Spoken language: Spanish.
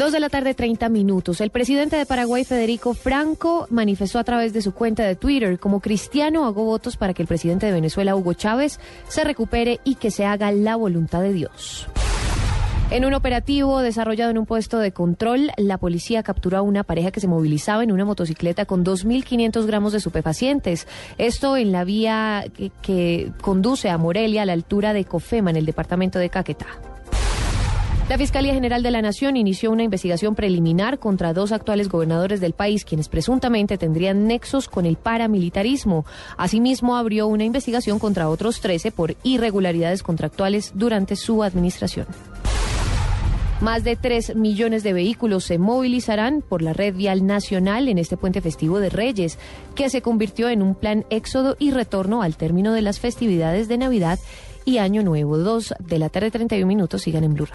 Dos de la tarde, 30 minutos. El presidente de Paraguay, Federico Franco, manifestó a través de su cuenta de Twitter, como cristiano hago votos para que el presidente de Venezuela, Hugo Chávez, se recupere y que se haga la voluntad de Dios. En un operativo desarrollado en un puesto de control, la policía capturó a una pareja que se movilizaba en una motocicleta con 2.500 gramos de estupefacientes. Esto en la vía que, que conduce a Morelia a la altura de Cofema, en el departamento de Caquetá. La Fiscalía General de la Nación inició una investigación preliminar contra dos actuales gobernadores del país, quienes presuntamente tendrían nexos con el paramilitarismo. Asimismo, abrió una investigación contra otros 13 por irregularidades contractuales durante su administración. Más de 3 millones de vehículos se movilizarán por la red vial nacional en este puente festivo de Reyes, que se convirtió en un plan éxodo y retorno al término de las festividades de Navidad y Año Nuevo. Dos de la tarde, 31 minutos, sigan en Blue.